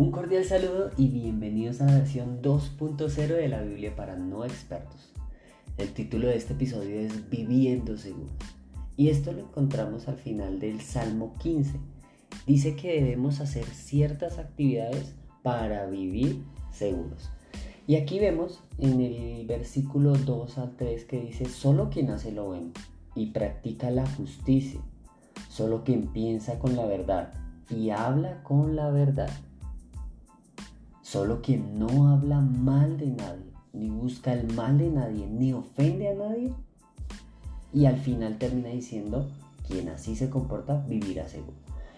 Un cordial saludo y bienvenidos a la versión 2.0 de la Biblia para no expertos. El título de este episodio es Viviendo Seguro. Y esto lo encontramos al final del Salmo 15. Dice que debemos hacer ciertas actividades para vivir seguros. Y aquí vemos en el versículo 2 al 3 que dice, solo quien hace lo bueno y practica la justicia, solo quien piensa con la verdad y habla con la verdad Solo quien no habla mal de nadie, ni busca el mal de nadie, ni ofende a nadie, y al final termina diciendo, quien así se comporta vivirá seguro.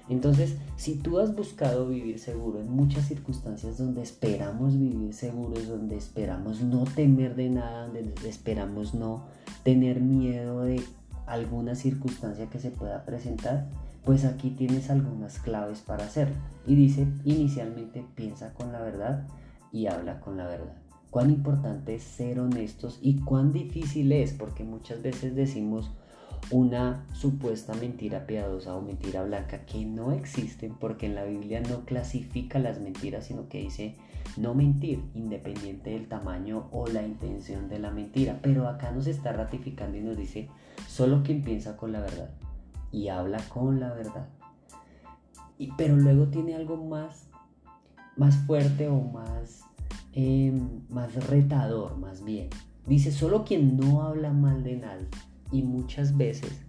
Entonces, si tú has buscado vivir seguro en muchas circunstancias donde esperamos vivir seguros, donde esperamos no temer de nada, donde esperamos no tener miedo de alguna circunstancia que se pueda presentar, pues aquí tienes algunas claves para hacerlo. Y dice, inicialmente piensa con la verdad y habla con la verdad. Cuán importante es ser honestos y cuán difícil es, porque muchas veces decimos una supuesta mentira piadosa o mentira blanca que no existen porque en la Biblia no clasifica las mentiras, sino que dice no mentir, independiente del tamaño o la intención de la mentira. Pero acá nos está ratificando y nos dice solo quien piensa con la verdad y habla con la verdad. Pero luego tiene algo más, más fuerte o más, em, más retador, más bien. Dice, solo quien no habla mal de nadie y muchas veces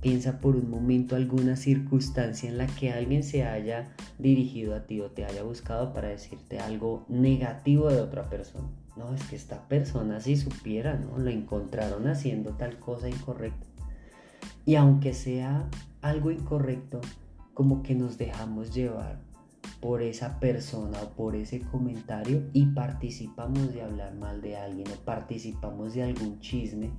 piensa por un momento alguna circunstancia en la que alguien se haya dirigido a ti o te haya buscado para decirte algo negativo de otra persona. No, es que esta persona si supiera, ¿no? Lo encontraron haciendo tal cosa incorrecta. Y aunque sea algo incorrecto, como que nos dejamos llevar por esa persona o por ese comentario y participamos de hablar mal de alguien o participamos de algún chisme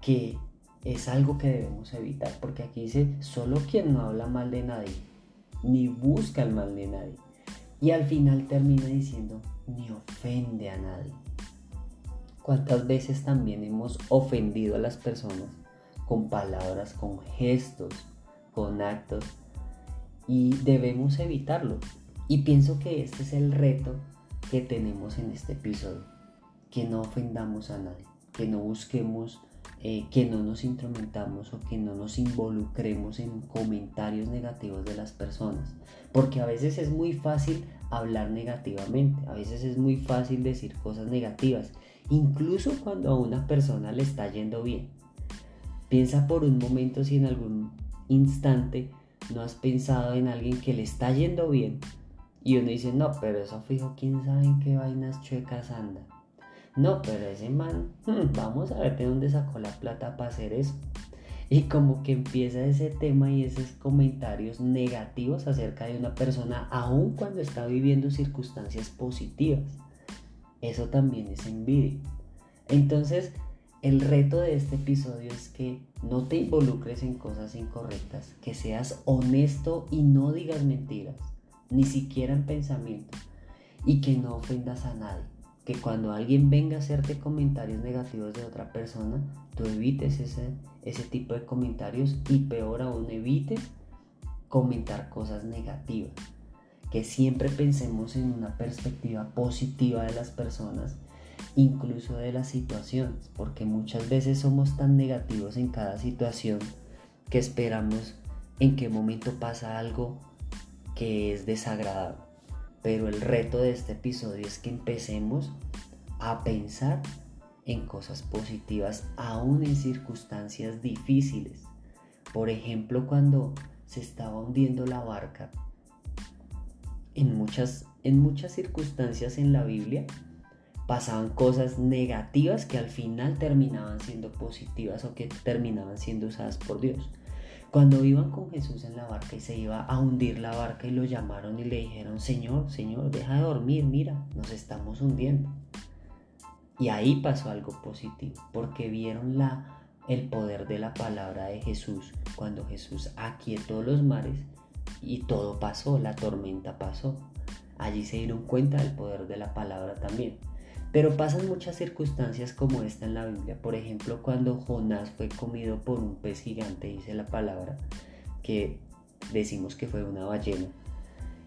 que es algo que debemos evitar porque aquí dice solo quien no habla mal de nadie ni busca el mal de nadie y al final termina diciendo ni ofende a nadie cuántas veces también hemos ofendido a las personas con palabras, con gestos, con actos. Y debemos evitarlo. Y pienso que este es el reto que tenemos en este episodio. Que no ofendamos a nadie, que no busquemos, eh, que no nos instrumentamos o que no nos involucremos en comentarios negativos de las personas. Porque a veces es muy fácil hablar negativamente, a veces es muy fácil decir cosas negativas, incluso cuando a una persona le está yendo bien. Piensa por un momento si en algún instante no has pensado en alguien que le está yendo bien y uno dice, no, pero eso fijo, quién sabe en qué vainas chuecas anda. No, pero ese man, hmm, vamos a ver de dónde sacó la plata para hacer eso. Y como que empieza ese tema y esos comentarios negativos acerca de una persona, aun cuando está viviendo circunstancias positivas. Eso también es envidia. Entonces, el reto de este episodio es que no te involucres en cosas incorrectas, que seas honesto y no digas mentiras, ni siquiera en pensamiento, y que no ofendas a nadie. Que cuando alguien venga a hacerte comentarios negativos de otra persona, tú evites ese, ese tipo de comentarios y peor aún evites comentar cosas negativas. Que siempre pensemos en una perspectiva positiva de las personas incluso de las situaciones, porque muchas veces somos tan negativos en cada situación que esperamos en qué momento pasa algo que es desagradable. Pero el reto de este episodio es que empecemos a pensar en cosas positivas aún en circunstancias difíciles. Por ejemplo, cuando se estaba hundiendo la barca, en muchas, en muchas circunstancias en la Biblia, pasaban cosas negativas que al final terminaban siendo positivas o que terminaban siendo usadas por Dios. Cuando iban con Jesús en la barca y se iba a hundir la barca y lo llamaron y le dijeron, Señor, Señor, deja de dormir, mira, nos estamos hundiendo. Y ahí pasó algo positivo, porque vieron la, el poder de la palabra de Jesús, cuando Jesús aquietó los mares y todo pasó, la tormenta pasó. Allí se dieron cuenta del poder de la palabra también. Pero pasan muchas circunstancias como esta en la Biblia. Por ejemplo, cuando Jonás fue comido por un pez gigante, dice la palabra, que decimos que fue una ballena.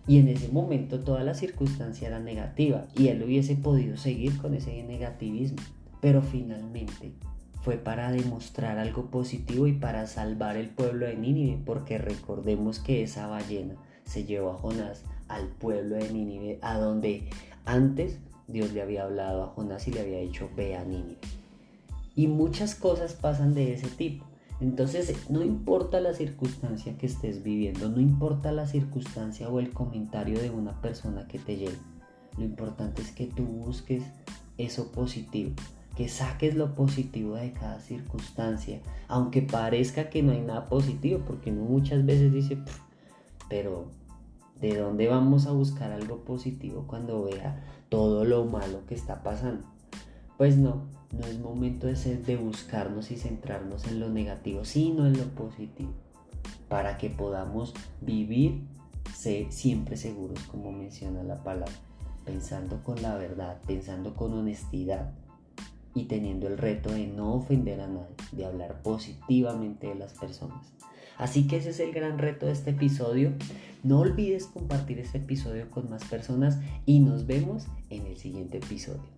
Y en ese momento toda la circunstancia era negativa y él hubiese podido seguir con ese negativismo. Pero finalmente fue para demostrar algo positivo y para salvar el pueblo de Nínive, porque recordemos que esa ballena se llevó a Jonás al pueblo de Nínive, a donde antes Dios le había hablado a Jonás y le había dicho ve a Nínive. Y muchas cosas pasan de ese tipo. Entonces, no importa la circunstancia que estés viviendo, no importa la circunstancia o el comentario de una persona que te llegue. Lo importante es que tú busques eso positivo, que saques lo positivo de cada circunstancia, aunque parezca que no hay nada positivo, porque muchas veces dice, pero ¿de dónde vamos a buscar algo positivo cuando vea todo lo malo que está pasando? Pues no, no es momento de, ser, de buscarnos y centrarnos en lo negativo, sino en lo positivo, para que podamos vivir siempre seguros, como menciona la palabra, pensando con la verdad, pensando con honestidad y teniendo el reto de no ofender a nadie, de hablar positivamente de las personas. Así que ese es el gran reto de este episodio. No olvides compartir este episodio con más personas y nos vemos en el siguiente episodio.